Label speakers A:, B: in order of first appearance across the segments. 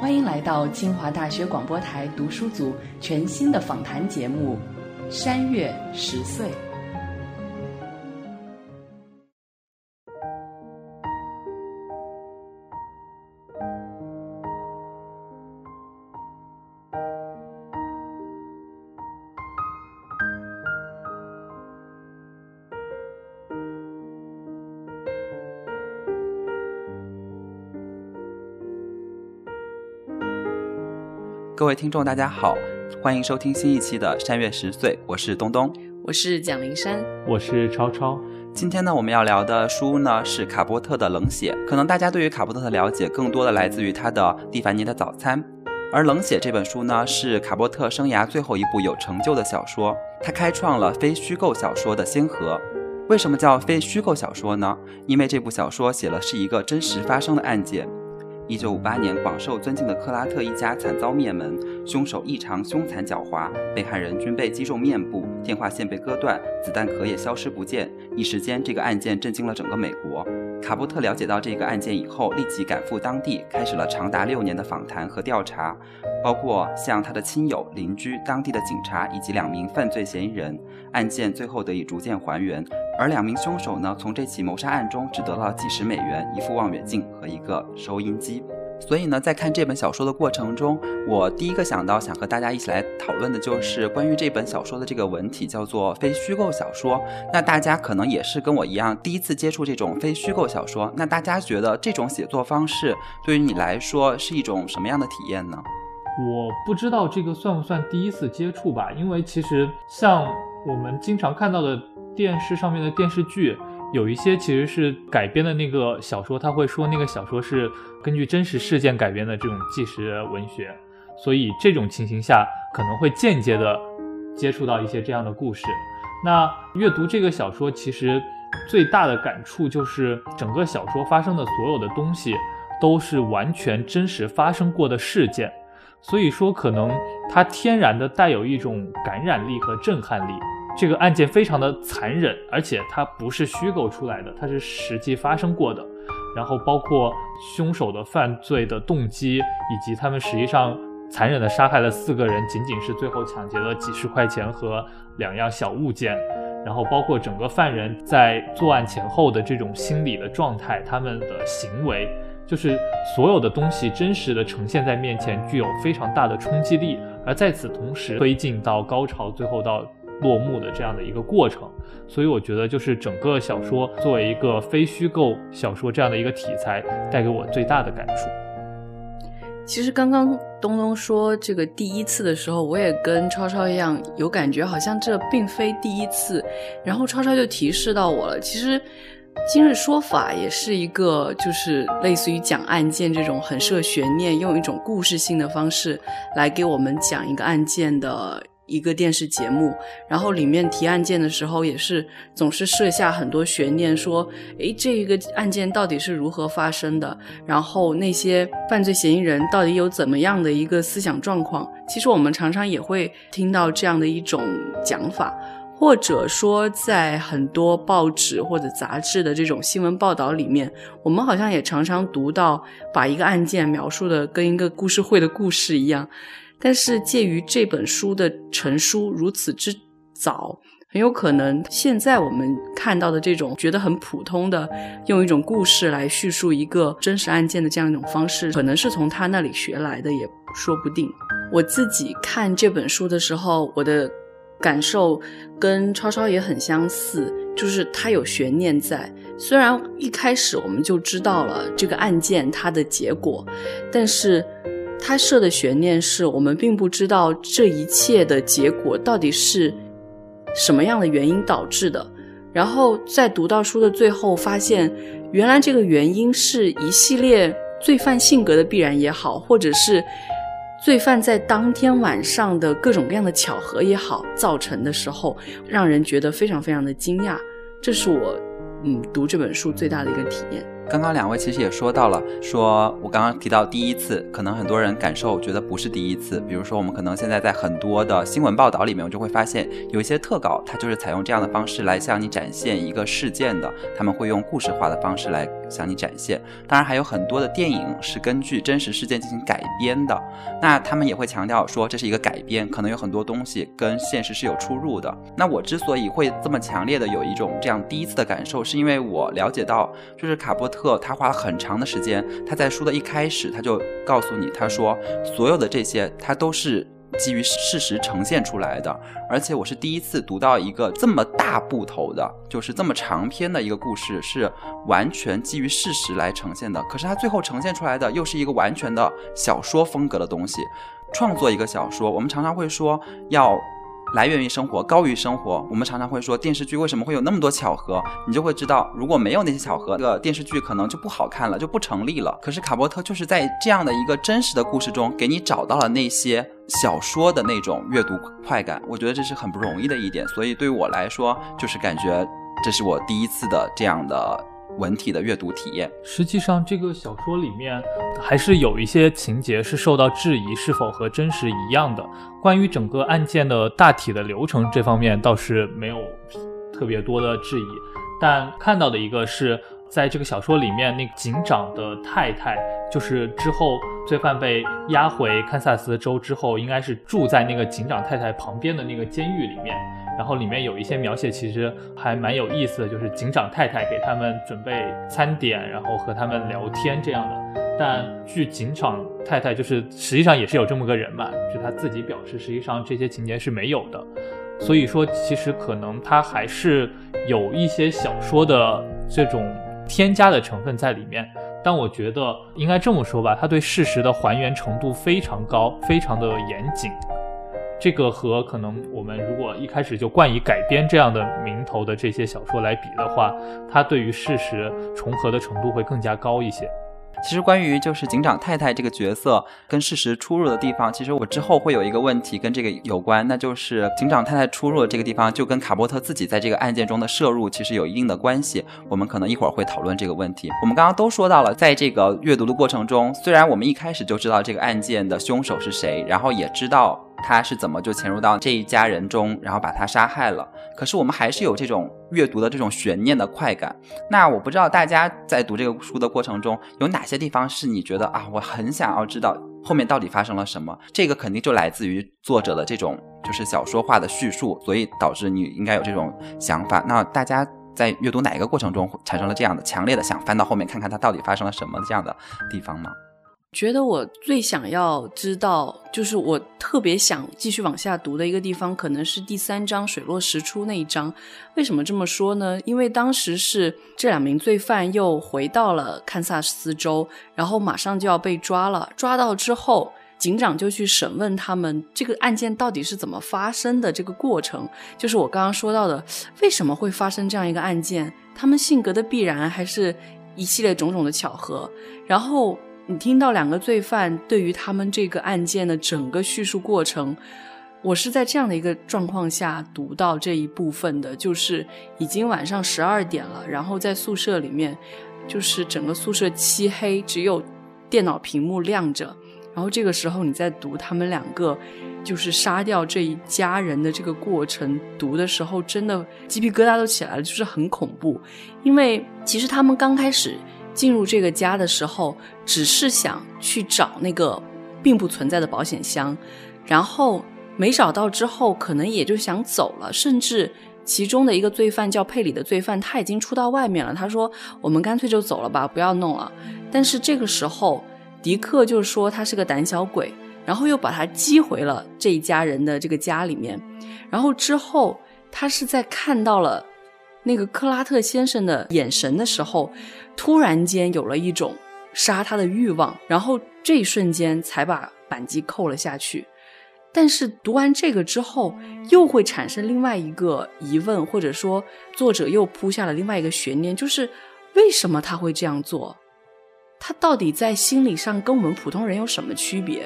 A: 欢迎来到清华大学广播台读书组全新的访谈节目《山月十岁》。
B: 位听众，大家好，欢迎收听新一期的《山月十岁》，我是东东，
A: 我是蒋灵山，
C: 我是超超。
B: 今天呢，我们要聊的书呢是卡波特的《冷血》。可能大家对于卡波特的了解更多的来自于他的《蒂凡尼的早餐》，而《冷血》这本书呢是卡波特生涯最后一部有成就的小说，他开创了非虚构小说的先河。为什么叫非虚构小说呢？因为这部小说写了是一个真实发生的案件。一九五八年，广受尊敬的克拉特一家惨遭灭门，凶手异常凶残狡猾，被害人均被击中面部，电话线被割断，子弹壳也消失不见。一时间，这个案件震惊了整个美国。卡波特了解到这个案件以后，立即赶赴当地，开始了长达六年的访谈和调查，包括向他的亲友、邻居、当地的警察以及两名犯罪嫌疑人。案件最后得以逐渐还原。而两名凶手呢，从这起谋杀案中只得到几十美元、一副望远镜和一个收音机。所以呢，在看这本小说的过程中，我第一个想到想和大家一起来讨论的就是关于这本小说的这个文体，叫做非虚构小说。那大家可能也是跟我一样第一次接触这种非虚构小说。那大家觉得这种写作方式对于你来说是一种什么样的体验呢？
C: 我不知道这个算不算第一次接触吧，因为其实像我们经常看到的。电视上面的电视剧有一些其实是改编的那个小说，他会说那个小说是根据真实事件改编的这种纪实文学，所以这种情形下可能会间接的接触到一些这样的故事。那阅读这个小说，其实最大的感触就是整个小说发生的所有的东西都是完全真实发生过的事件，所以说可能它天然的带有一种感染力和震撼力。这个案件非常的残忍，而且它不是虚构出来的，它是实际发生过的。然后包括凶手的犯罪的动机，以及他们实际上残忍的杀害了四个人，仅仅是最后抢劫了几十块钱和两样小物件。然后包括整个犯人在作案前后的这种心理的状态，他们的行为，就是所有的东西真实的呈现在面前，具有非常大的冲击力。而在此同时，推进到高潮，最后到。落幕的这样的一个过程，所以我觉得就是整个小说作为一个非虚构小说这样的一个题材，带给我最大的感触。
D: 其实刚刚东东说这个第一次的时候，我也跟超超一样有感觉，好像这并非第一次。然后超超就提示到我了，其实今日说法也是一个，就是类似于讲案件这种很设悬念，用一种故事性的方式来给我们讲一个案件的。一个电视节目，然后里面提案件的时候，也是总是设下很多悬念，说，诶，这一个案件到底是如何发生的？然后那些犯罪嫌疑人到底有怎么样的一个思想状况？其实我们常常也会听到这样的一种讲法，或者说在很多报纸或者杂志的这种新闻报道里面，我们好像也常常读到，把一个案件描述的跟一个故事会的故事一样。但是，介于这本书的成书如此之早，很有可能现在我们看到的这种觉得很普通的，用一种故事来叙述一个真实案件的这样一种方式，可能是从他那里学来的，也说不定。我自己看这本书的时候，我的感受跟超超也很相似，就是它有悬念在。虽然一开始我们就知道了这个案件它的结果，但是。他设的悬念是我们并不知道这一切的结果到底是什么样的原因导致的，然后在读到书的最后，发现原来这个原因是一系列罪犯性格的必然也好，或者是罪犯在当天晚上的各种各样的巧合也好造成的时候，让人觉得非常非常的惊讶。这是我嗯读这本书最大的一个体验。
B: 刚刚两位其实也说到了，说我刚刚提到第一次，可能很多人感受觉得不是第一次。比如说，我们可能现在在很多的新闻报道里面，我就会发现有一些特稿，它就是采用这样的方式来向你展现一个事件的，他们会用故事化的方式来向你展现。当然，还有很多的电影是根据真实事件进行改编的，那他们也会强调说这是一个改编，可能有很多东西跟现实是有出入的。那我之所以会这么强烈的有一种这样第一次的感受，是因为我了解到，就是卡波特。特他花了很长的时间，他在书的一开始他就告诉你，他说所有的这些他都是基于事实呈现出来的，而且我是第一次读到一个这么大部头的，就是这么长篇的一个故事是完全基于事实来呈现的，可是他最后呈现出来的又是一个完全的小说风格的东西。创作一个小说，我们常常会说要。来源于生活，高于生活。我们常常会说电视剧为什么会有那么多巧合？你就会知道，如果没有那些巧合，这个电视剧可能就不好看了，就不成立了。可是卡波特就是在这样的一个真实的故事中，给你找到了那些小说的那种阅读快感。我觉得这是很不容易的一点，所以对于我来说，就是感觉这是我第一次的这样的。文体的阅读体验，
C: 实际上这个小说里面还是有一些情节是受到质疑，是否和真实一样的。关于整个案件的大体的流程这方面倒是没有特别多的质疑，但看到的一个是在这个小说里面，那个警长的太太，就是之后罪犯被押回堪萨斯州之后，应该是住在那个警长太太旁边的那个监狱里面。然后里面有一些描写，其实还蛮有意思的，就是警长太太给他们准备餐点，然后和他们聊天这样的。但据警长太太，就是实际上也是有这么个人嘛，就他自己表示，实际上这些情节是没有的。所以说，其实可能他还是有一些小说的这种添加的成分在里面。但我觉得应该这么说吧，他对事实的还原程度非常高，非常的严谨。这个和可能我们如果一开始就冠以改编这样的名头的这些小说来比的话，它对于事实重合的程度会更加高一些。
B: 其实关于就是警长太太这个角色跟事实出入的地方，其实我之后会有一个问题跟这个有关，那就是警长太太出入的这个地方就跟卡波特自己在这个案件中的摄入其实有一定的关系。我们可能一会儿会讨论这个问题。我们刚刚都说到了，在这个阅读的过程中，虽然我们一开始就知道这个案件的凶手是谁，然后也知道。他是怎么就潜入到这一家人中，然后把他杀害了？可是我们还是有这种阅读的这种悬念的快感。那我不知道大家在读这个书的过程中，有哪些地方是你觉得啊，我很想要知道后面到底发生了什么？这个肯定就来自于作者的这种就是小说化的叙述，所以导致你应该有这种想法。那大家在阅读哪一个过程中产生了这样的强烈的想翻到后面看看它到底发生了什么这样的地方吗？
D: 觉得我最想要知道，就是我特别想继续往下读的一个地方，可能是第三章水落石出那一章。为什么这么说呢？因为当时是这两名罪犯又回到了堪萨斯州，然后马上就要被抓了。抓到之后，警长就去审问他们，这个案件到底是怎么发生的？这个过程，就是我刚刚说到的，为什么会发生这样一个案件？他们性格的必然，还是一系列种种的巧合？然后。你听到两个罪犯对于他们这个案件的整个叙述过程，我是在这样的一个状况下读到这一部分的，就是已经晚上十二点了，然后在宿舍里面，就是整个宿舍漆黑，只有电脑屏幕亮着，然后这个时候你在读他们两个就是杀掉这一家人的这个过程，读的时候真的鸡皮疙瘩都起来了，就是很恐怖，因为其实他们刚开始。进入这个家的时候，只是想去找那个并不存在的保险箱，然后没找到之后，可能也就想走了。甚至其中的一个罪犯叫佩里的罪犯，他已经出到外面了。他说：“我们干脆就走了吧，不要弄了。”但是这个时候，迪克就说他是个胆小鬼，然后又把他击回了这一家人的这个家里面。然后之后，他是在看到了那个克拉特先生的眼神的时候。突然间有了一种杀他的欲望，然后这一瞬间才把扳机扣了下去。但是读完这个之后，又会产生另外一个疑问，或者说作者又铺下了另外一个悬念，就是为什么他会这样做？他到底在心理上跟我们普通人有什么区别？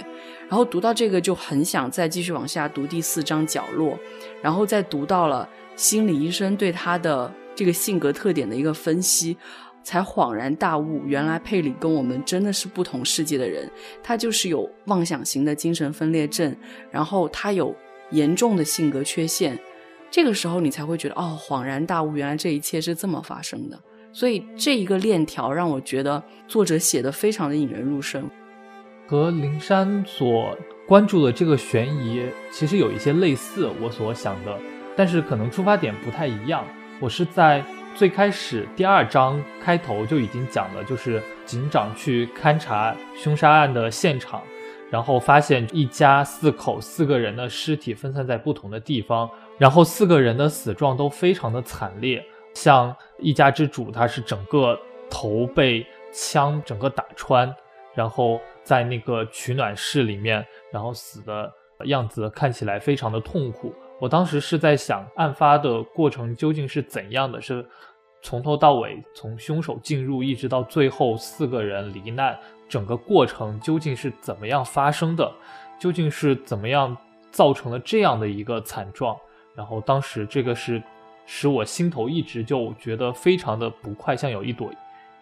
D: 然后读到这个就很想再继续往下读第四章角落，然后再读到了心理医生对他的这个性格特点的一个分析，才恍然大悟，原来佩里跟我们真的是不同世界的人。他就是有妄想型的精神分裂症，然后他有严重的性格缺陷。这个时候你才会觉得哦，恍然大悟，原来这一切是这么发生的。所以这一个链条让我觉得作者写的非常的引人入胜。
C: 和灵山所关注的这个悬疑其实有一些类似，我所想的，但是可能出发点不太一样。我是在最开始第二章开头就已经讲了，就是警长去勘察凶杀案的现场，然后发现一家四口四个人的尸体分散在不同的地方，然后四个人的死状都非常的惨烈，像一家之主他是整个头被枪整个打穿，然后。在那个取暖室里面，然后死的样子看起来非常的痛苦。我当时是在想，案发的过程究竟是怎样的？是从头到尾，从凶手进入一直到最后四个人罹难，整个过程究竟是怎么样发生的？究竟是怎么样造成了这样的一个惨状？然后当时这个是使我心头一直就觉得非常的不快，像有一朵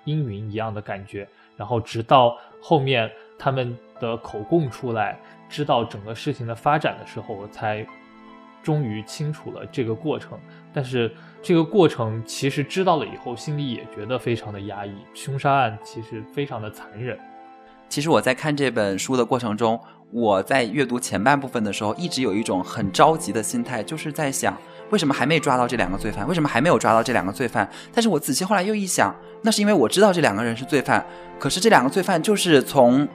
C: 阴云一样的感觉。然后直到后面。他们的口供出来，知道整个事情的发展的时候，我才终于清楚了这个过程。但是这个过程其实知道了以后，心里也觉得非常的压抑。凶杀案其实非常的残忍。
B: 其实我在看这本书的过程中，我在阅读前半部分的时候，一直有一种很着急的心态，就是在想，为什么还没抓到这两个罪犯？为什么还没有抓到这两个罪犯？但是我仔细后来又一想，那是因为我知道这两个人是罪犯，可是这两个罪犯就是从。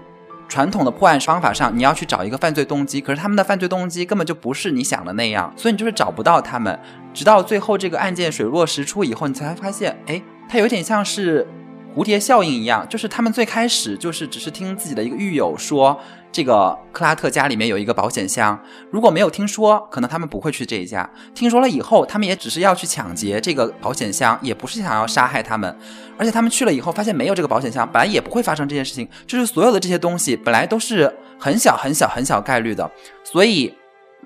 B: 传统的破案方法上，你要去找一个犯罪动机，可是他们的犯罪动机根本就不是你想的那样，所以你就是找不到他们。直到最后这个案件水落石出以后，你才发现，哎，它有点像是蝴蝶效应一样，就是他们最开始就是只是听自己的一个狱友说。这个克拉特家里面有一个保险箱，如果没有听说，可能他们不会去这一家。听说了以后，他们也只是要去抢劫这个保险箱，也不是想要杀害他们。而且他们去了以后，发现没有这个保险箱，本来也不会发生这件事情。就是所有的这些东西，本来都是很小很小很小概率的，所以。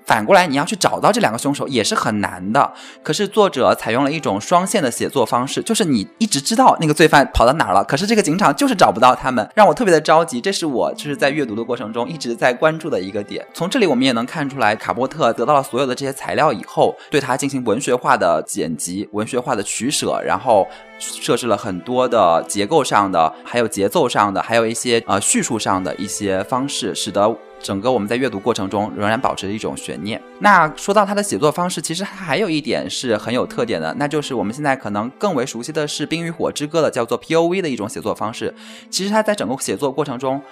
B: 反过来，你要去找到这两个凶手也是很难的。可是作者采用了一种双线的写作方式，就是你一直知道那个罪犯跑到哪儿了，可是这个警长就是找不到他们，让我特别的着急。这是我就是在阅读的过程中一直在关注的一个点。从这里我们也能看出来，卡波特得到了所有的这些材料以后，对他进行文学化的剪辑、文学化的取舍，然后设置了很多的结构上的、还有节奏上的、还有一些呃叙述上的一些方式，使得。整个我们在阅读过程中仍然保持着一种悬念。那说到他的写作方式，其实他还有一点是很有特点的，那就是我们现在可能更为熟悉的是《冰与火之歌》的叫做 P.O.V 的一种写作方式。其实他在整个写作过程中，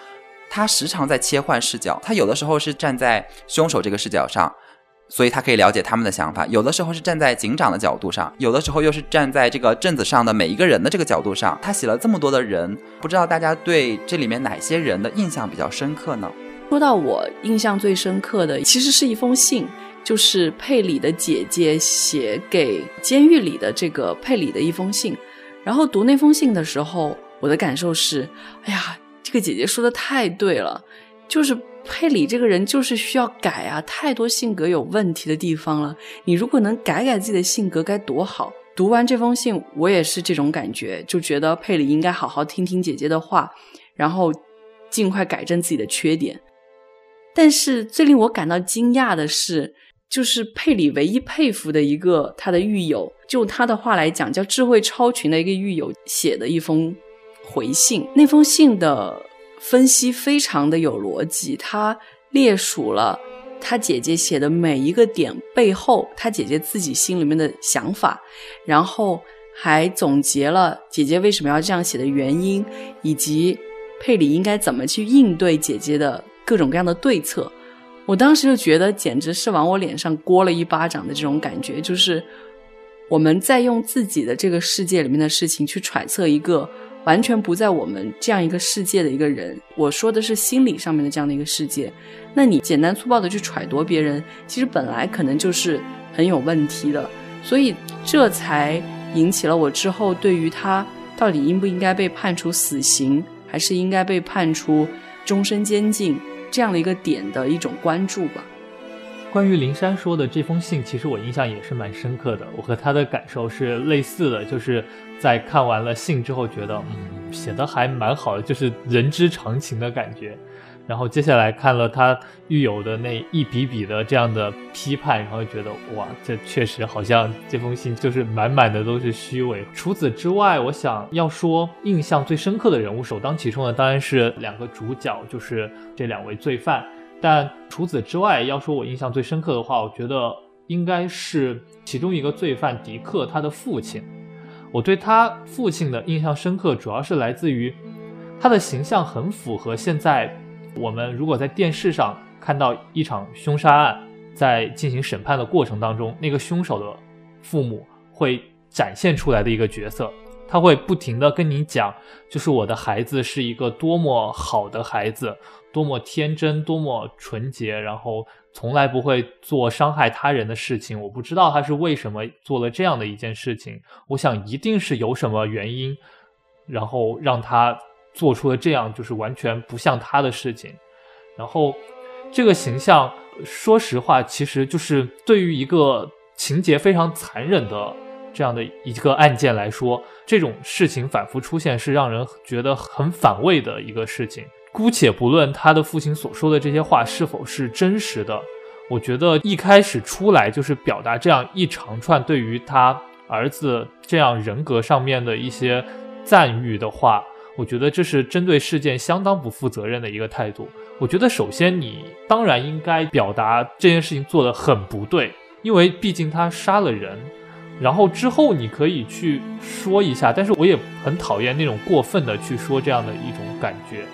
B: 他时常在切换视角。他有的时候是站在凶手这个视角上，所以他可以了解他们的想法；有的时候是站在警长的角度上，有的时候又是站在这个镇子上的每一个人的这个角度上。他写了这么多的人，不知道大家对这里面哪些人的印象比较深刻呢？
D: 说到我印象最深刻的，其实是一封信，就是佩里的姐姐写给监狱里的这个佩里的一封信。然后读那封信的时候，我的感受是：哎呀，这个姐姐说的太对了，就是佩里这个人就是需要改啊，太多性格有问题的地方了。你如果能改改自己的性格，该多好！读完这封信，我也是这种感觉，就觉得佩里应该好好听听姐姐的话，然后尽快改正自己的缺点。但是最令我感到惊讶的是，就是佩里唯一佩服的一个他的狱友，就他的话来讲，叫智慧超群的一个狱友写的一封回信。那封信的分析非常的有逻辑，他列数了他姐姐写的每一个点背后，他姐姐自己心里面的想法，然后还总结了姐姐为什么要这样写的原因，以及佩里应该怎么去应对姐姐的。各种各样的对策，我当时就觉得简直是往我脸上掴了一巴掌的这种感觉，就是我们在用自己的这个世界里面的事情去揣测一个完全不在我们这样一个世界的一个人。我说的是心理上面的这样的一个世界，那你简单粗暴的去揣度别人，其实本来可能就是很有问题的。所以这才引起了我之后对于他到底应不应该被判处死刑。还是应该被判处终身监禁这样的一个点的一种关注吧。
C: 关于林珊说的这封信，其实我印象也是蛮深刻的。我和他的感受是类似的，就是在看完了信之后，觉得嗯，写的还蛮好的，就是人之常情的感觉。然后接下来看了他狱友的那一笔笔的这样的批判，然后觉得哇，这确实好像这封信就是满满的都是虚伪。除此之外，我想要说印象最深刻的人物，首当其冲的当然是两个主角，就是这两位罪犯。但除此之外，要说我印象最深刻的话，我觉得应该是其中一个罪犯迪克他的父亲。我对他父亲的印象深刻，主要是来自于他的形象很符合现在我们如果在电视上看到一场凶杀案在进行审判的过程当中，那个凶手的父母会展现出来的一个角色。他会不停的跟你讲，就是我的孩子是一个多么好的孩子，多么天真，多么纯洁，然后从来不会做伤害他人的事情。我不知道他是为什么做了这样的一件事情，我想一定是有什么原因，然后让他做出了这样就是完全不像他的事情。然后这个形象，说实话，其实就是对于一个情节非常残忍的。这样的一个案件来说，这种事情反复出现是让人觉得很反胃的一个事情。姑且不论他的父亲所说的这些话是否是真实的，我觉得一开始出来就是表达这样一长串对于他儿子这样人格上面的一些赞誉的话，我觉得这是针对事件相当不负责任的一个态度。我觉得首先你当然应该表达这件事情做得很不对，因为毕竟他杀了人。然后之后你可以去说一下，但是我也很讨厌那种过分的去说这样的一种感觉，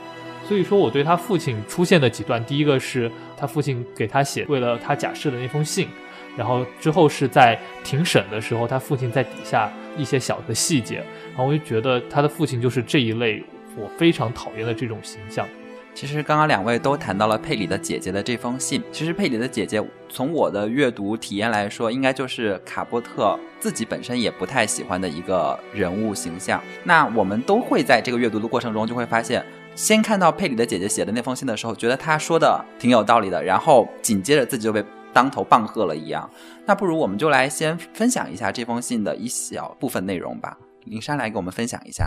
C: 所以说我对他父亲出现的几段，第一个是他父亲给他写为了他假释的那封信，然后之后是在庭审的时候，他父亲在底下一些小的细节，然后我就觉得他的父亲就是这一类我非常讨厌的这种形象。
B: 其实刚刚两位都谈到了佩里的姐姐的这封信。其实佩里的姐姐，从我的阅读体验来说，应该就是卡波特自己本身也不太喜欢的一个人物形象。那我们都会在这个阅读的过程中，就会发现，先看到佩里的姐姐写的那封信的时候，觉得她说的挺有道理的，然后紧接着自己就被当头棒喝了一样。那不如我们就来先分享一下这封信的一小部分内容吧。林珊来给我们分享一下。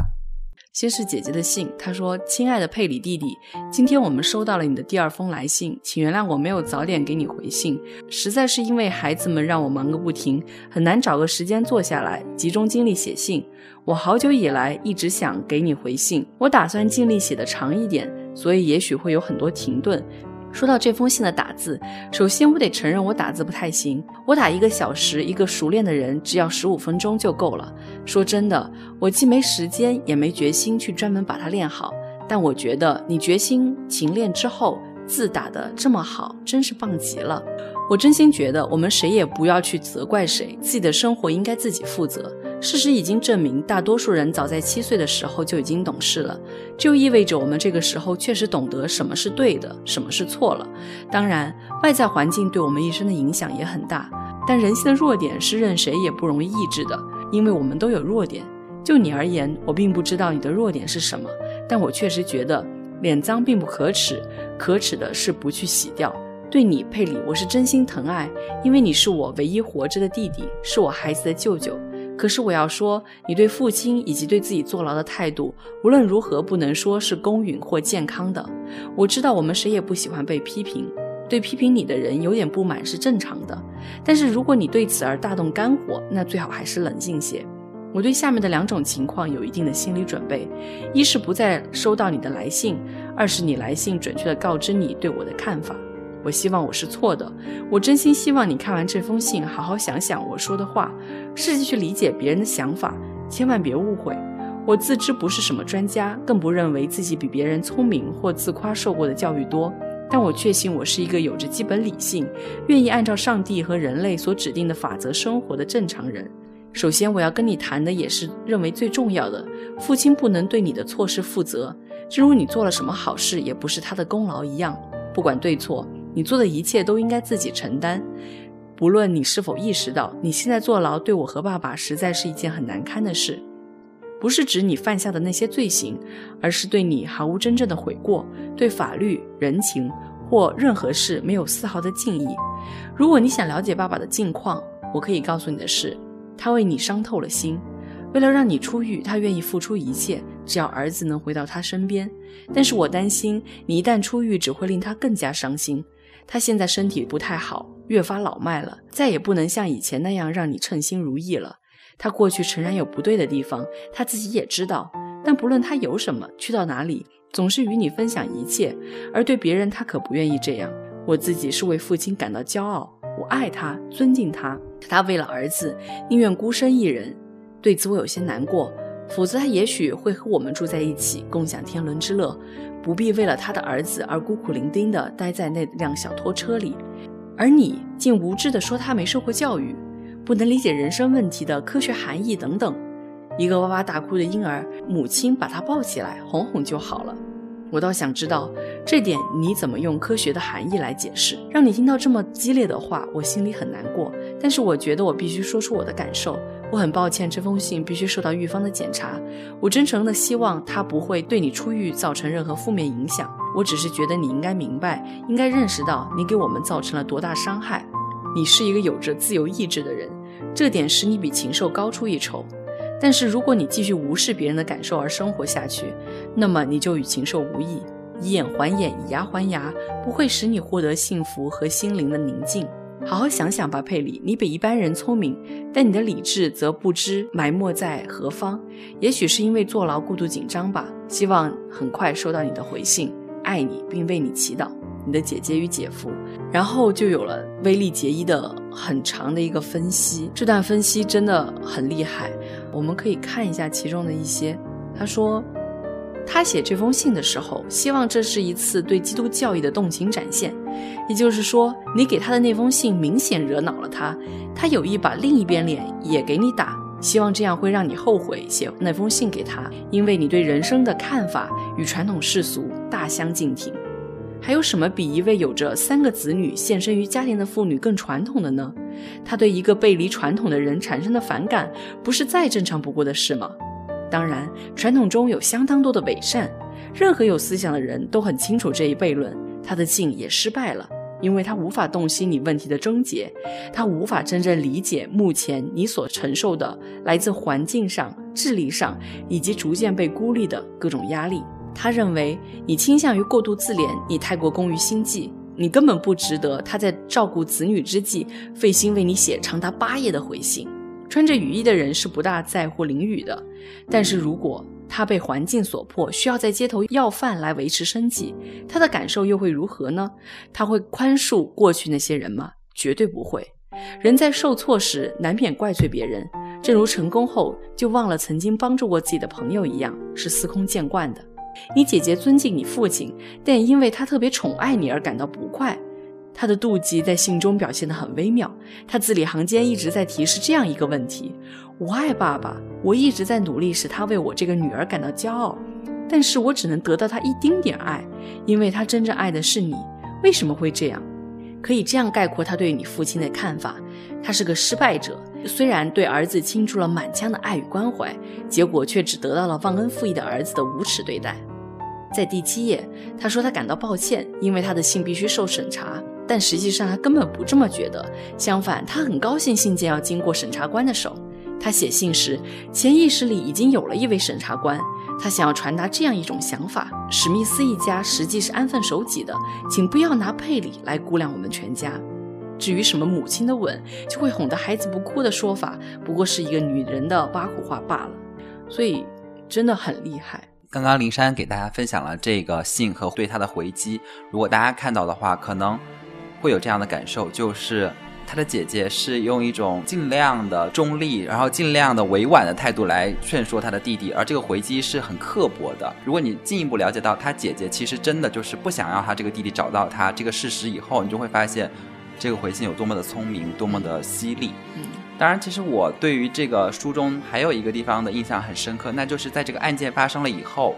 D: 先是姐姐的信，她说：“亲爱的佩里弟弟，今天我们收到了你的第二封来信，请原谅我没有早点给你回信，实在是因为孩子们让我忙个不停，很难找个时间坐下来集中精力写信。我好久以来一直想给你回信，我打算尽力写的长一点，所以也许会有很多停顿。”说到这封信的打字，首先我得承认我打字不太行。我打一个小时，一个熟练的人只要十五分钟就够了。说真的，我既没时间，也没决心去专门把它练好。但我觉得你决心勤练之后，字打得这么好，真是棒极了。我真心觉得，我们谁也不要去责怪谁，自己的生活应该自己负责。事实已经证明，大多数人早在七岁的时候就已经懂事了，就意味着我们这个时候确实懂得什么是对的，什么是错了。当然，外在环境对我们一生的影响也很大，但人性的弱点是任谁也不容易抑制的，因为我们都有弱点。就你而言，我并不知道你的弱点是什么，但我确实觉得脸脏并不可耻，可耻的是不去洗掉。对你，佩里，我是真心疼爱，因为你是我唯一活着的弟弟，是我孩子的舅舅。可是我要说，你对父亲以及对自己坐牢的态度，无论如何不能说是公允或健康的。我知道我们谁也不喜欢被批评，对批评你的人有点不满是正常的。但是如果你对此而大动肝火，那最好还是冷静些。我对下面的两种情况有一定的心理准备：一是不再收到你的来信；二是你来信准确的告知你对我的看法。我希望我是错的，我真心希望你看完这封信，好好想想我说的话，试着去理解别人的想法，千万别误会。我自知不是什么专家，更不认为自己比别人聪明或自夸受过的教育多，但我确信我是一个有着基本理性、愿意按照上帝和人类所指定的法则生活的正常人。首先，我要跟你谈的也是认为最重要的：父亲不能对你的错事负责，正如你做了什么好事也不是他的功劳一样，不管对错。你做的一切都应该自己承担，不论你是否意识到，你现在坐牢对我和爸爸实在是一件很难堪的事。不是指你犯下的那些罪行，而是对你毫无真正的悔过，对法律、人情或任何事没有丝毫的敬意。如果你想了解爸爸的近况，我可以告诉你的是，他为你伤透了心。为了让你出狱，他愿意付出一切，只要儿子能回到他身边。但是我担心，你一旦出狱，只会令他更加伤心。他现在身体不太好，越发老迈了，再也不能像以前那样让你称心如意了。他过去诚然有不对的地方，他自己也知道。但不论他有什么，去到哪里，总是与你分享一切。而对别人，他可不愿意这样。我自己是为父亲感到骄傲，我爱他，尊敬他。可他为了儿子，宁愿孤身一人。对此我有些难过，否则他也许会和我们住在一起，共享天伦之乐，不必为了他的儿子而孤苦伶仃地待在那辆小拖车里。而你竟无知地说他没受过教育，不能理解人生问题的科学含义等等。一个哇哇大哭的婴儿，母亲把他抱起来哄哄就好了。我倒想知道这点你怎么用科学的含义来解释？让你听到这么激烈的话，我心里很难过。但是我觉得我必须说出我的感受。我很抱歉，这封信必须受到狱方的检查。我真诚的希望他不会对你出狱造成任何负面影响。我只是觉得你应该明白，应该认识到你给我们造成了多大伤害。你是一个有着自由意志的人，这点使你比禽兽高出一筹。但是如果你继续无视别人的感受而生活下去，那么你就与禽兽无异。以眼还眼，以牙还牙，不会使你获得幸福和心灵的宁静。好好想想吧，佩里，你比一般人聪明，但你的理智则不知埋没在何方。也许是因为坐牢过度紧张吧。希望很快收到你的回信，爱你，并为你祈祷。你的姐姐与姐夫。然后就有了威力结衣的很长的一个分析，这段分析真的很厉害。我们可以看一下其中的一些。他说。他写这封信的时候，希望这是一次对基督教义的动情展现，也就是说，你给他的那封信明显惹恼了他，他有意把另一边脸也给你打，希望这样会让你后悔写那封信给他，因为你对人生的看法与传统世俗大相径庭。还有什么比一位有着三个子女、献身于家庭的妇女更传统的呢？他对一个背离传统的人产生的反感，不是再正常不过的事吗？当然，传统中有相当多的伪善。任何有思想的人都很清楚这一悖论。他的信也失败了，因为他无法洞悉你问题的症结，他无法真正理解目前你所承受的来自环境上、智力上以及逐渐被孤立的各种压力。他认为你倾向于过度自怜，你太过功于心计，你根本不值得他在照顾子女之际费心为你写长达八页的回信。穿着雨衣的人是不大在乎淋雨的，但是如果他被环境所迫，需要在街头要饭来维持生计，他的感受又会如何呢？他会宽恕过去那些人吗？绝对不会。人在受挫时难免怪罪别人，正如成功后就忘了曾经帮助过自己的朋友一样，是司空见惯的。你姐姐尊敬你父亲，但因为他特别宠爱你而感到不快。他的妒忌在信中表现得很微妙，他字里行间一直在提示这样一个问题：我爱爸爸，我一直在努力使他为我这个女儿感到骄傲，但是我只能得到他一丁点爱，因为他真正爱的是你。为什么会这样？可以这样概括他对你父亲的看法：他是个失败者，虽然对儿子倾注了满腔的爱与关怀，结果却只得到了忘恩负义的儿子的无耻对待。在第七页，他说他感到抱歉，因为他的信必须受审查。但实际上，他根本不这么觉得。相反，他很高兴信件要经过审查官的手。他写信时，潜意识里已经有了一位审查官。他想要传达这样一种想法：史密斯一家实际是安分守己的，请不要拿佩里来估量我们全家。至于什么母亲的吻就会哄得孩子不哭的说法，不过是一个女人的挖苦话罢了。所以，真的很厉害。
B: 刚刚灵山给大家分享了这个信和对他的回击，如果大家看到的话，可能。会有这样的感受，就是他的姐姐是用一种尽量的中立，然后尽量的委婉的态度来劝说他的弟弟，而这个回击是很刻薄的。如果你进一步了解到他姐姐其实真的就是不想要他这个弟弟找到他这个事实以后，你就会发现这个回信有多么的聪明，多么的犀利。嗯，当然，其实我对于这个书中还有一个地方的印象很深刻，那就是在这个案件发生了以后，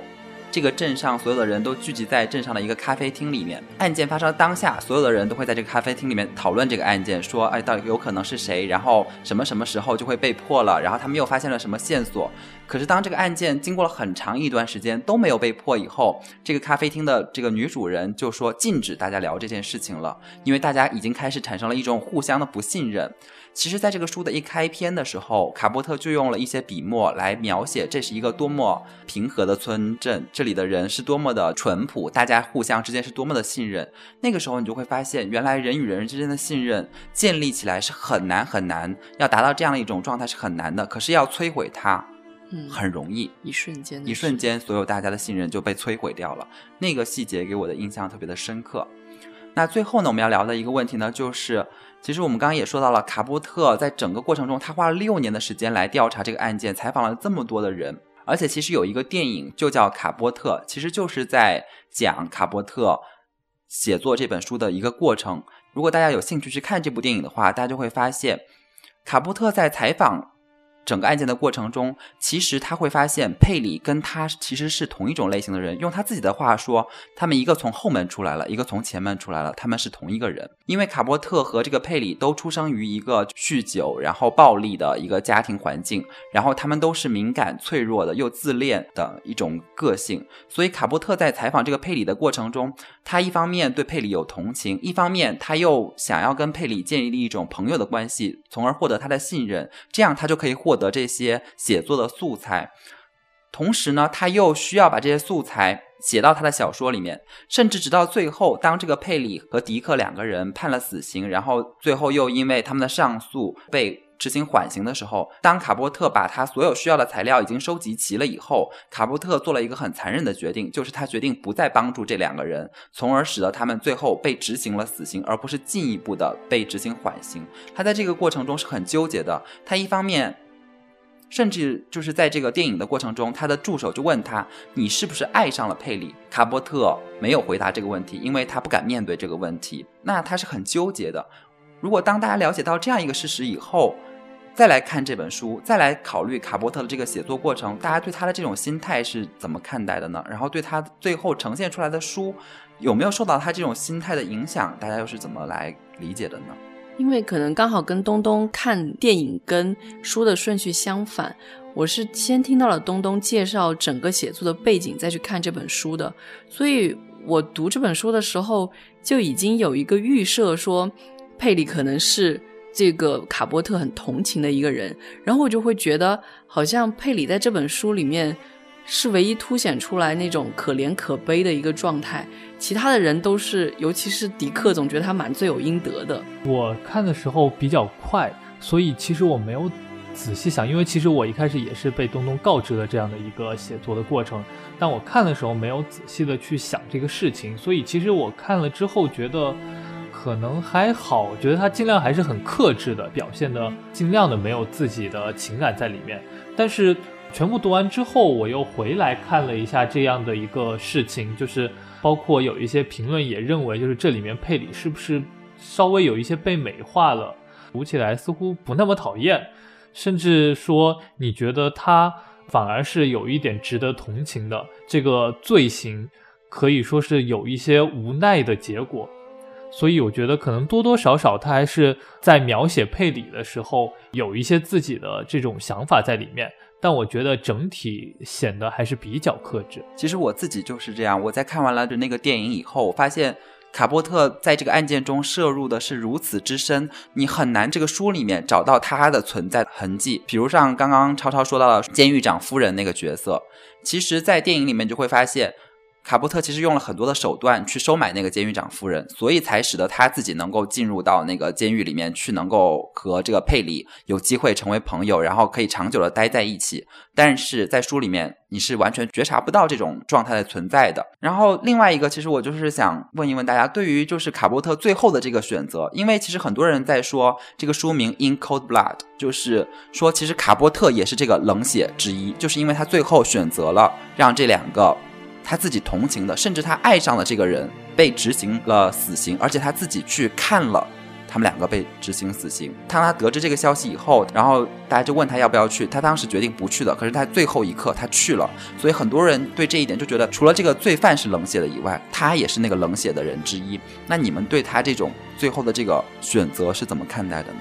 B: 这个镇上所有的人都聚集在镇上的一个咖啡厅里面。案件发生当下，所有的人都会在这个咖啡厅里面讨论这个案件，说，哎，到底有可能是谁？然后什么什么时候就会被破了？然后他们又发现了什么线索？可是当这个案件经过了很长一段时间都没有被破以后，这个咖啡厅的这个女主人就说禁止大家聊这件事情了，因为大家已经开始产生了一种互相的不信任。其实，在这个书的一开篇的时候，卡波特就用了一些笔墨来描写这是一个多么平和的村镇，这里的人是多么的淳朴，大家互相之间是多么的信任。那个时候，你就会发现，原来人与人之间的信任建立起来是很难很难，要达到这样的一种状态是很难的。可是要摧毁它，
D: 嗯，
B: 很容易，
D: 一瞬间，
B: 一瞬间，所有大家的信任就被摧毁掉了。那个细节给我的印象特别的深刻。那最后呢，我们要聊的一个问题呢，就是。其实我们刚刚也说到了，卡波特在整个过程中，他花了六年的时间来调查这个案件，采访了这么多的人，而且其实有一个电影就叫《卡波特》，其实就是在讲卡波特写作这本书的一个过程。如果大家有兴趣去看这部电影的话，大家就会发现，卡波特在采访。整个案件的过程中，其实他会发现佩里跟他其实是同一种类型的人。用他自己的话说，他们一个从后门出来了，一个从前门出来了，他们是同一个人。因为卡波特和这个佩里都出生于一个酗酒然后暴力的一个家庭环境，然后他们都是敏感脆弱的又自恋的一种个性。所以卡波特在采访这个佩里的过程中，他一方面对佩里有同情，一方面他又想要跟佩里建立一种朋友的关系，从而获得他的信任，这样他就可以获。获得这些写作的素材，同时呢，他又需要把这些素材写到他的小说里面，甚至直到最后，当这个佩里和迪克两个人判了死刑，然后最后又因为他们的上诉被执行缓刑的时候，当卡波特把他所有需要的材料已经收集齐了以后，卡波特做了一个很残忍的决定，就是他决定不再帮助这两个人，从而使得他们最后被执行了死刑，而不是进一步的被执行缓刑。他在这个过程中是很纠结的，他一方面。甚至就是在这个电影的过程中，他的助手就问他：“你是不是爱上了佩里？”卡波特没有回答这个问题，因为他不敢面对这个问题。那他是很纠结的。如果当大家了解到这样一个事实以后，再来看这本书，再来考虑卡波特的这个写作过程，大家对他的这种心态是怎么看待的呢？然后对他最后呈现出来的书，有没有受到他这种心态的影响？大家又是怎么来理解的呢？
D: 因为可能刚好跟东东看电影跟书的顺序相反，我是先听到了东东介绍整个写作的背景，再去看这本书的，所以我读这本书的时候就已经有一个预设，说佩里可能是这个卡波特很同情的一个人，然后我就会觉得好像佩里在这本书里面。是唯一凸显出来那种可怜可悲的一个状态，其他的人都是，尤其是迪克，总觉得他蛮罪有应得的。
C: 我看的时候比较快，所以其实我没有仔细想，因为其实我一开始也是被东东告知了这样的一个写作的过程，但我看的时候没有仔细的去想这个事情，所以其实我看了之后觉得可能还好，我觉得他尽量还是很克制的表现的，尽量的没有自己的情感在里面，但是。全部读完之后，我又回来看了一下这样的一个事情，就是包括有一些评论也认为，就是这里面佩里是不是稍微有一些被美化了，读起来似乎不那么讨厌，甚至说你觉得他反而是有一点值得同情的，这个罪行可以说是有一些无奈的结果，所以我觉得可能多多少少他还是在描写佩里的时候有一些自己的这种想法在里面。但我觉得整体显得还是比较克制。
B: 其实我自己就是这样。我在看完了的那个电影以后，我发现卡波特在这个案件中摄入的是如此之深，你很难这个书里面找到他的存在痕迹。比如像刚刚超超说到的监狱长夫人那个角色，其实，在电影里面就会发现。卡波特其实用了很多的手段去收买那个监狱长夫人，所以才使得他自己能够进入到那个监狱里面去，能够和这个佩里有机会成为朋友，然后可以长久的待在一起。但是在书里面，你是完全觉察不到这种状态的存在的。然后另外一个，其实我就是想问一问大家，对于就是卡波特最后的这个选择，因为其实很多人在说这个书名《In Cold Blood》，就是说其实卡波特也是这个冷血之一，就是因为他最后选择了让这两个。他自己同情的，甚至他爱上了这个人，被执行了死刑，而且他自己去看了他们两个被执行死刑。当他得知这个消息以后，然后大家就问他要不要去，他当时决定不去的。可是他最后一刻他去了，所以很多人对这一点就觉得，除了这个罪犯是冷血的以外，他也是那个冷血的人之一。那你们对他这种最后的这个选择是怎么看待的呢？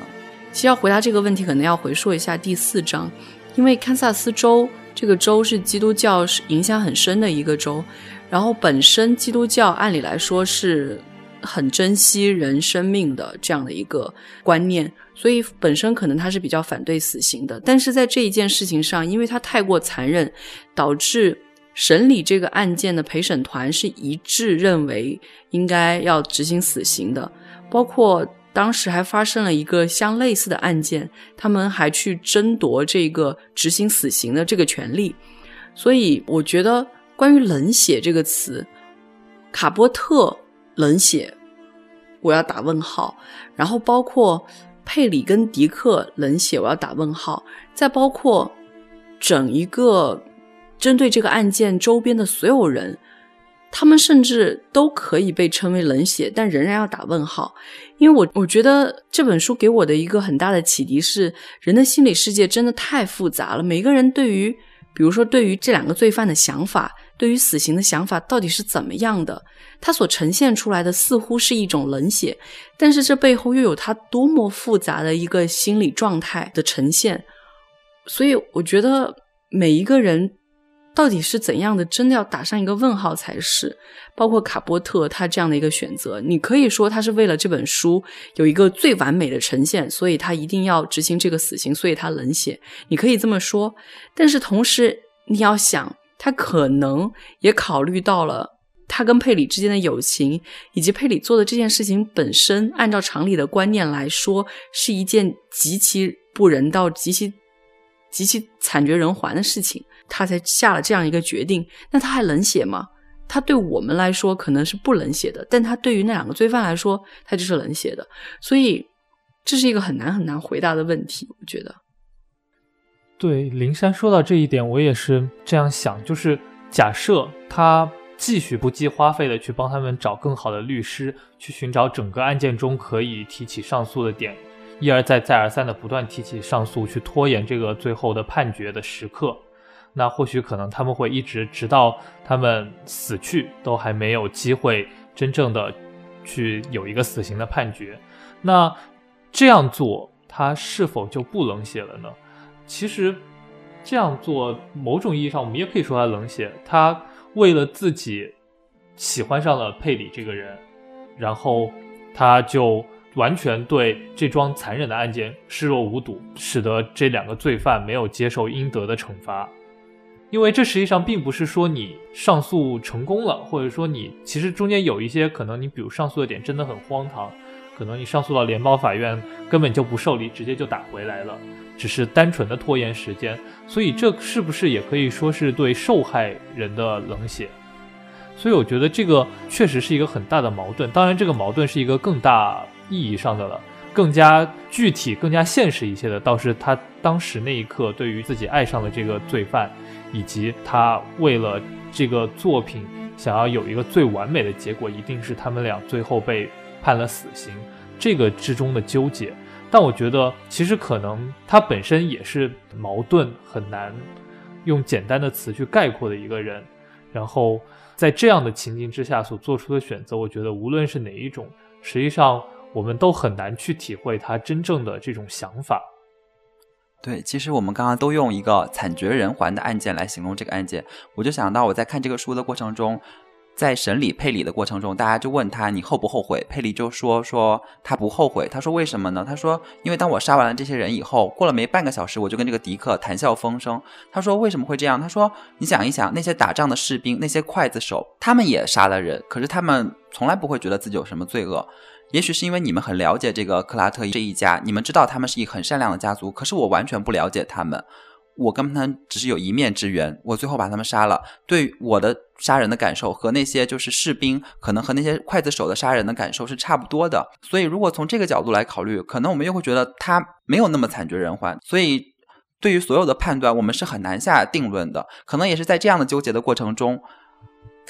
D: 其实要回答这个问题，可能要回溯一下第四章，因为堪萨斯州这个州是基督教影响很深的一个州。然后本身基督教按理来说是很珍惜人生命的这样的一个观念，所以本身可能他是比较反对死刑的。但是在这一件事情上，因为他太过残忍，导致审理这个案件的陪审团是一致认为应该要执行死刑的。包括当时还发生了一个相类似的案件，他们还去争夺这个执行死刑的这个权利。所以我觉得。关于冷血这个词，卡波特冷血，我要打问号。然后包括佩里跟迪克冷血，我要打问号。再包括整一个针对这个案件周边的所有人，他们甚至都可以被称为冷血，但仍然要打问号。因为我我觉得这本书给我的一个很大的启迪是，人的心理世界真的太复杂了。每个人对于，比如说对于这两个罪犯的想法。对于死刑的想法到底是怎么样的？他所呈现出来的似乎是一种冷血，但是这背后又有他多么复杂的一个心理状态的呈现。所以我觉得每一个人到底是怎样的，真的要打上一个问号才是。包括卡波特他这样的一个选择，你可以说他是为了这本书有一个最完美的呈现，所以他一定要执行这个死刑，所以他冷血。你可以这么说，但是同时你要想。他可能也考虑到了他跟佩里之间的友情，以及佩里做的这件事情本身，按照常理的观念来说，是一件极其不人道、极其极其惨绝人寰的事情，他才下了这样一个决定。那他还冷血吗？他对我们来说可能是不冷血的，但他对于那两个罪犯来说，他就是冷血的。所以这是一个很难很难回答的问题，我觉得。
C: 对灵山说到这一点，我也是这样想，就是假设他继续不计花费的去帮他们找更好的律师，去寻找整个案件中可以提起上诉的点，一而再再而三的不断提起上诉，去拖延这个最后的判决的时刻，那或许可能他们会一直直到他们死去，都还没有机会真正的去有一个死刑的判决。那这样做，他是否就不冷血了呢？其实，这样做某种意义上，我们也可以说他冷血。他为了自己喜欢上了佩里这个人，然后他就完全对这桩残忍的案件视若无睹，使得这两个罪犯没有接受应得的惩罚。因为这实际上并不是说你上诉成功了，或者说你其实中间有一些可能，你比如上诉的点真的很荒唐，可能你上诉到联邦法院根本就不受理，直接就打回来了。只是单纯的拖延时间，所以这是不是也可以说是对受害人的冷血？所以我觉得这个确实是一个很大的矛盾。当然，这个矛盾是一个更大意义上的了，更加具体、更加现实一些的，倒是他当时那一刻对于自己爱上的这个罪犯，以及他为了这个作品想要有一个最完美的结果，一定是他们俩最后被判了死刑，这个之中的纠结。但我觉得，其实可能他本身也是矛盾，很难用简单的词去概括的一个人。然后在这样的情境之下所做出的选择，我觉得无论是哪一种，实际上我们都很难去体会他真正的这种想法。
B: 对，其实我们刚刚都用一个惨绝人寰的案件来形容这个案件，我就想到我在看这个书的过程中。在审理佩里的过程中，大家就问他你后不后悔？佩里就说说他不后悔。他说为什么呢？他说因为当我杀完了这些人以后，过了没半个小时，我就跟这个迪克谈笑风生。他说为什么会这样？他说你想一想，那些打仗的士兵，那些刽子手，他们也杀了人，可是他们从来不会觉得自己有什么罪恶。也许是因为你们很了解这个克拉特这一家，你们知道他们是一个很善良的家族，可是我完全不了解他们。我跟他只是有一面之缘，我最后把他们杀了。对我的杀人的感受和那些就是士兵，可能和那些刽子手的杀人的感受是差不多的。所以，如果从这个角度来考虑，可能我们又会觉得他没有那么惨绝人寰。所以，对于所有的判断，我们是很难下定论的。可能也是在这样的纠结的过程中。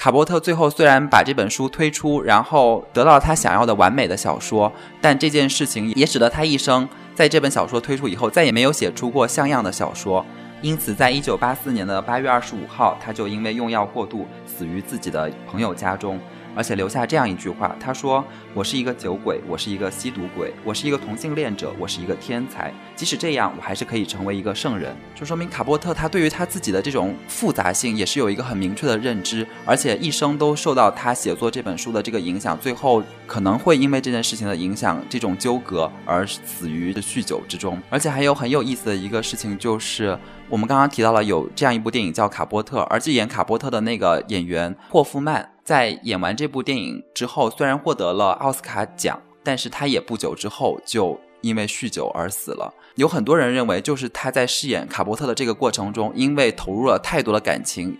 B: 卡波特最后虽然把这本书推出，然后得到他想要的完美的小说，但这件事情也使得他一生在这本小说推出以后再也没有写出过像样的小说。因此，在一九八四年的八月二十五号，他就因为用药过度死于自己的朋友家中。而且留下这样一句话，他说：“我是一个酒鬼，我是一个吸毒鬼，我是一个同性恋者，我是一个天才。即使这样，我还是可以成为一个圣人。”就说明卡波特他对于他自己的这种复杂性也是有一个很明确的认知，而且一生都受到他写作这本书的这个影响，最后可能会因为这件事情的影响，这种纠葛而死于酗酒之中。而且还有很有意思的一个事情就是，我们刚刚提到了有这样一部电影叫《卡波特》，而且演卡波特的那个演员霍夫曼。在演完这部电影之后，虽然获得了奥斯卡奖，但是他也不久之后就因为酗酒而死了。有很多人认为，就是他在饰演卡波特的这个过程中，因为投入了太多的感情，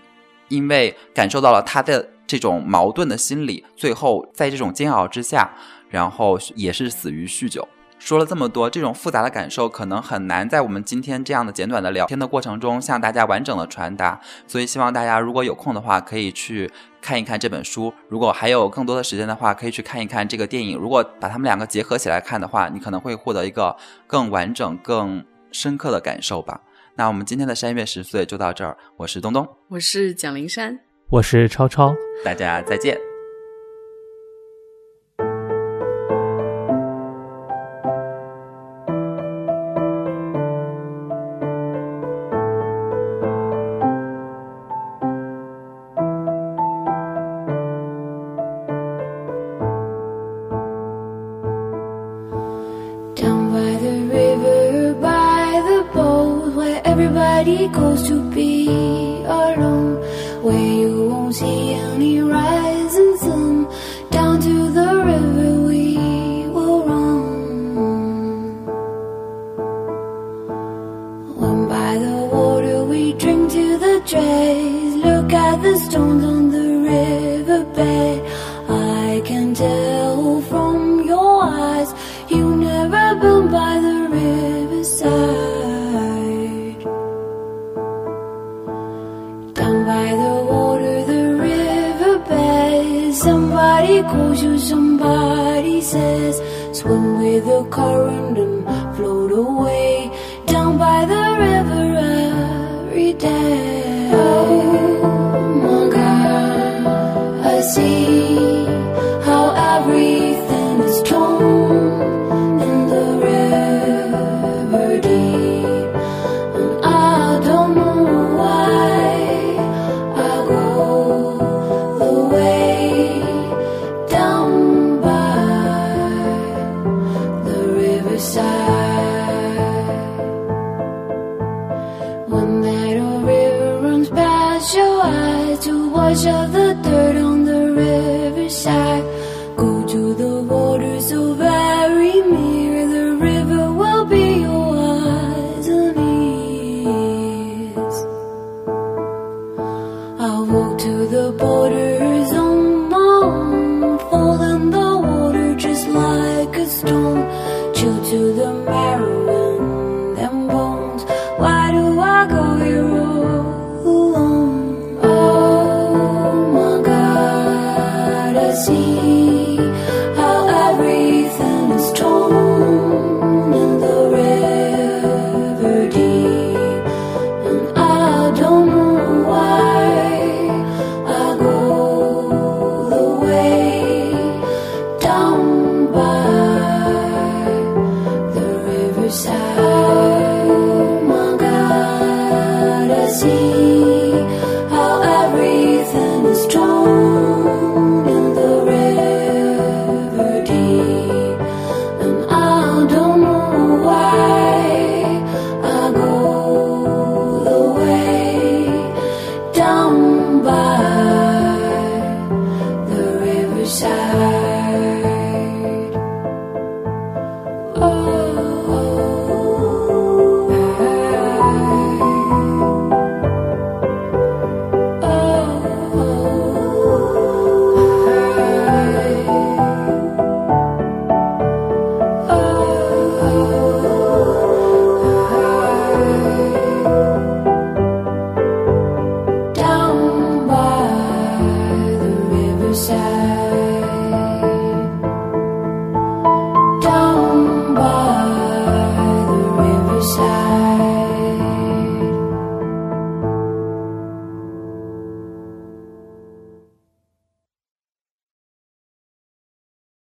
B: 因为感受到了他的这种矛盾的心理，最后在这种煎熬之下，然后也是死于酗酒。说了这么多，这种复杂的感受可能很难在我们今天这样的简短的聊天的过程中向大家完整的传达，所以希望大家如果有空的话，可以去看一看这本书；如果还有更多的时间的话，可以去看一看这个电影。如果把它们两个结合起来看的话，你可能会获得一个更完整、更深刻的感受吧。那我们今天的山月十岁就到这儿，我是东东，
D: 我是蒋灵山，
C: 我是超超，
B: 大家再见。
E: goes to be